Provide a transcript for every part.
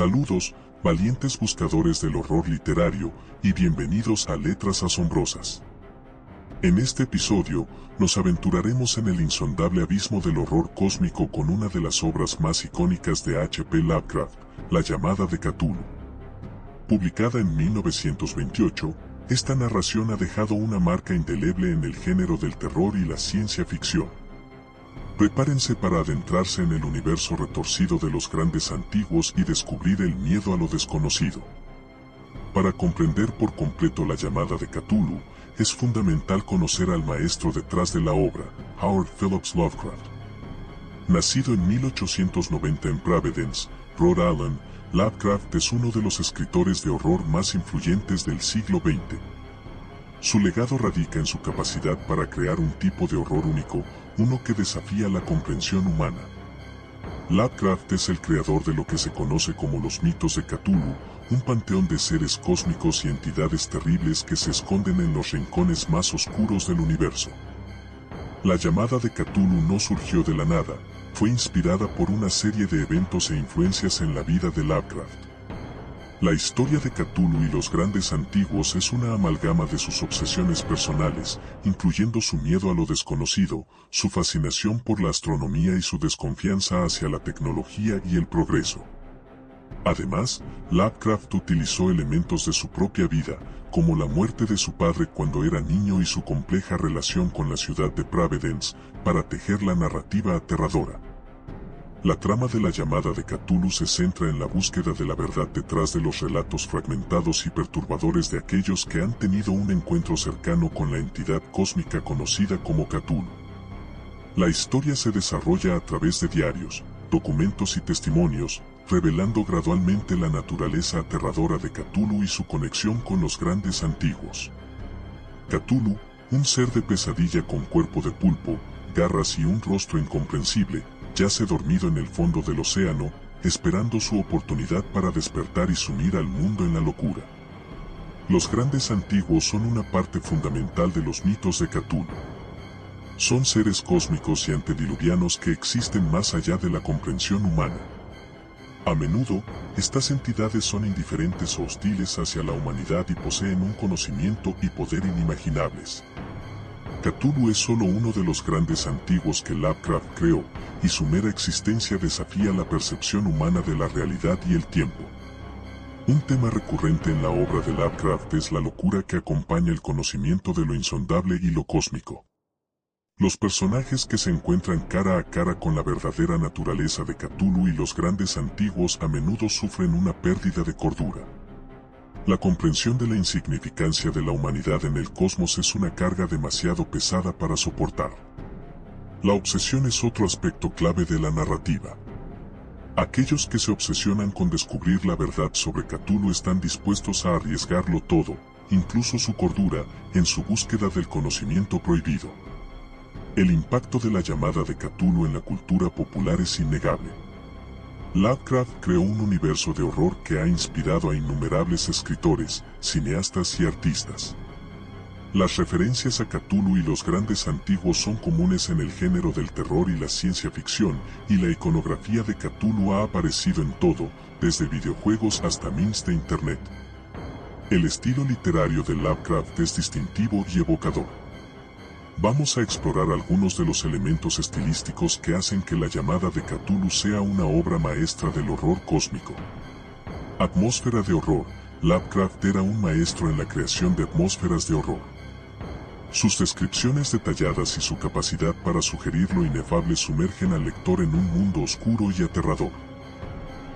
Saludos, valientes buscadores del horror literario, y bienvenidos a Letras Asombrosas. En este episodio, nos aventuraremos en el insondable abismo del horror cósmico con una de las obras más icónicas de H.P. Lovecraft, La llamada de Cthulhu. Publicada en 1928, esta narración ha dejado una marca indeleble en el género del terror y la ciencia ficción. Prepárense para adentrarse en el universo retorcido de los grandes antiguos y descubrir el miedo a lo desconocido. Para comprender por completo la llamada de Cthulhu, es fundamental conocer al maestro detrás de la obra, Howard Phillips Lovecraft. Nacido en 1890 en Providence, Rhode Island, Lovecraft es uno de los escritores de horror más influyentes del siglo XX. Su legado radica en su capacidad para crear un tipo de horror único, uno que desafía la comprensión humana. Lovecraft es el creador de lo que se conoce como los mitos de Cthulhu, un panteón de seres cósmicos y entidades terribles que se esconden en los rincones más oscuros del universo. La llamada de Cthulhu no surgió de la nada, fue inspirada por una serie de eventos e influencias en la vida de Lovecraft. La historia de Cthulhu y los grandes antiguos es una amalgama de sus obsesiones personales, incluyendo su miedo a lo desconocido, su fascinación por la astronomía y su desconfianza hacia la tecnología y el progreso. Además, Lovecraft utilizó elementos de su propia vida, como la muerte de su padre cuando era niño y su compleja relación con la ciudad de Providence, para tejer la narrativa aterradora. La trama de la llamada de Cthulhu se centra en la búsqueda de la verdad detrás de los relatos fragmentados y perturbadores de aquellos que han tenido un encuentro cercano con la entidad cósmica conocida como Cthulhu. La historia se desarrolla a través de diarios, documentos y testimonios, revelando gradualmente la naturaleza aterradora de Cthulhu y su conexión con los grandes antiguos. Cthulhu, un ser de pesadilla con cuerpo de pulpo, garras y un rostro incomprensible, yace dormido en el fondo del océano, esperando su oportunidad para despertar y sumir al mundo en la locura. Los grandes antiguos son una parte fundamental de los mitos de Cthulhu. Son seres cósmicos y antediluvianos que existen más allá de la comprensión humana. A menudo, estas entidades son indiferentes o hostiles hacia la humanidad y poseen un conocimiento y poder inimaginables. Cthulhu es solo uno de los grandes antiguos que Lovecraft creó, y su mera existencia desafía la percepción humana de la realidad y el tiempo. Un tema recurrente en la obra de Lovecraft es la locura que acompaña el conocimiento de lo insondable y lo cósmico. Los personajes que se encuentran cara a cara con la verdadera naturaleza de Cthulhu y los grandes antiguos a menudo sufren una pérdida de cordura. La comprensión de la insignificancia de la humanidad en el cosmos es una carga demasiado pesada para soportar. La obsesión es otro aspecto clave de la narrativa. Aquellos que se obsesionan con descubrir la verdad sobre Cthulhu están dispuestos a arriesgarlo todo, incluso su cordura, en su búsqueda del conocimiento prohibido. El impacto de la llamada de Cthulhu en la cultura popular es innegable. Lovecraft creó un universo de horror que ha inspirado a innumerables escritores, cineastas y artistas. Las referencias a Cthulhu y los grandes antiguos son comunes en el género del terror y la ciencia ficción, y la iconografía de Cthulhu ha aparecido en todo, desde videojuegos hasta memes de Internet. El estilo literario de Lovecraft es distintivo y evocador. Vamos a explorar algunos de los elementos estilísticos que hacen que la llamada de Cthulhu sea una obra maestra del horror cósmico. Atmósfera de horror. Lovecraft era un maestro en la creación de atmósferas de horror. Sus descripciones detalladas y su capacidad para sugerir lo inefable sumergen al lector en un mundo oscuro y aterrador.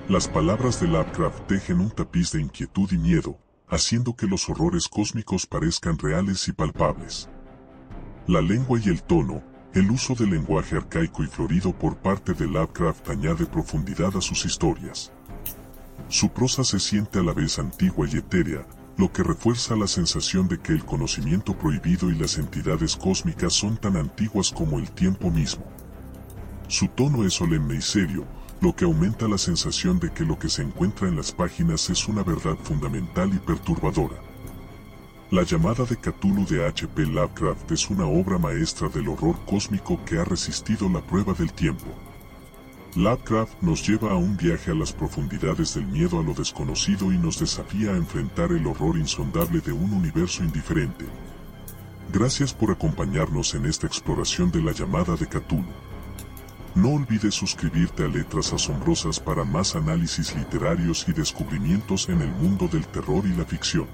Las palabras de Lovecraft tejen un tapiz de inquietud y miedo, haciendo que los horrores cósmicos parezcan reales y palpables. La lengua y el tono, el uso del lenguaje arcaico y florido por parte de Lovecraft añade profundidad a sus historias. Su prosa se siente a la vez antigua y etérea, lo que refuerza la sensación de que el conocimiento prohibido y las entidades cósmicas son tan antiguas como el tiempo mismo. Su tono es solemne y serio, lo que aumenta la sensación de que lo que se encuentra en las páginas es una verdad fundamental y perturbadora. La llamada de Cthulhu de H.P. Lovecraft es una obra maestra del horror cósmico que ha resistido la prueba del tiempo. Lovecraft nos lleva a un viaje a las profundidades del miedo a lo desconocido y nos desafía a enfrentar el horror insondable de un universo indiferente. Gracias por acompañarnos en esta exploración de la llamada de Cthulhu. No olvides suscribirte a Letras Asombrosas para más análisis literarios y descubrimientos en el mundo del terror y la ficción.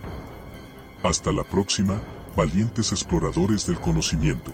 Hasta la próxima, valientes exploradores del conocimiento.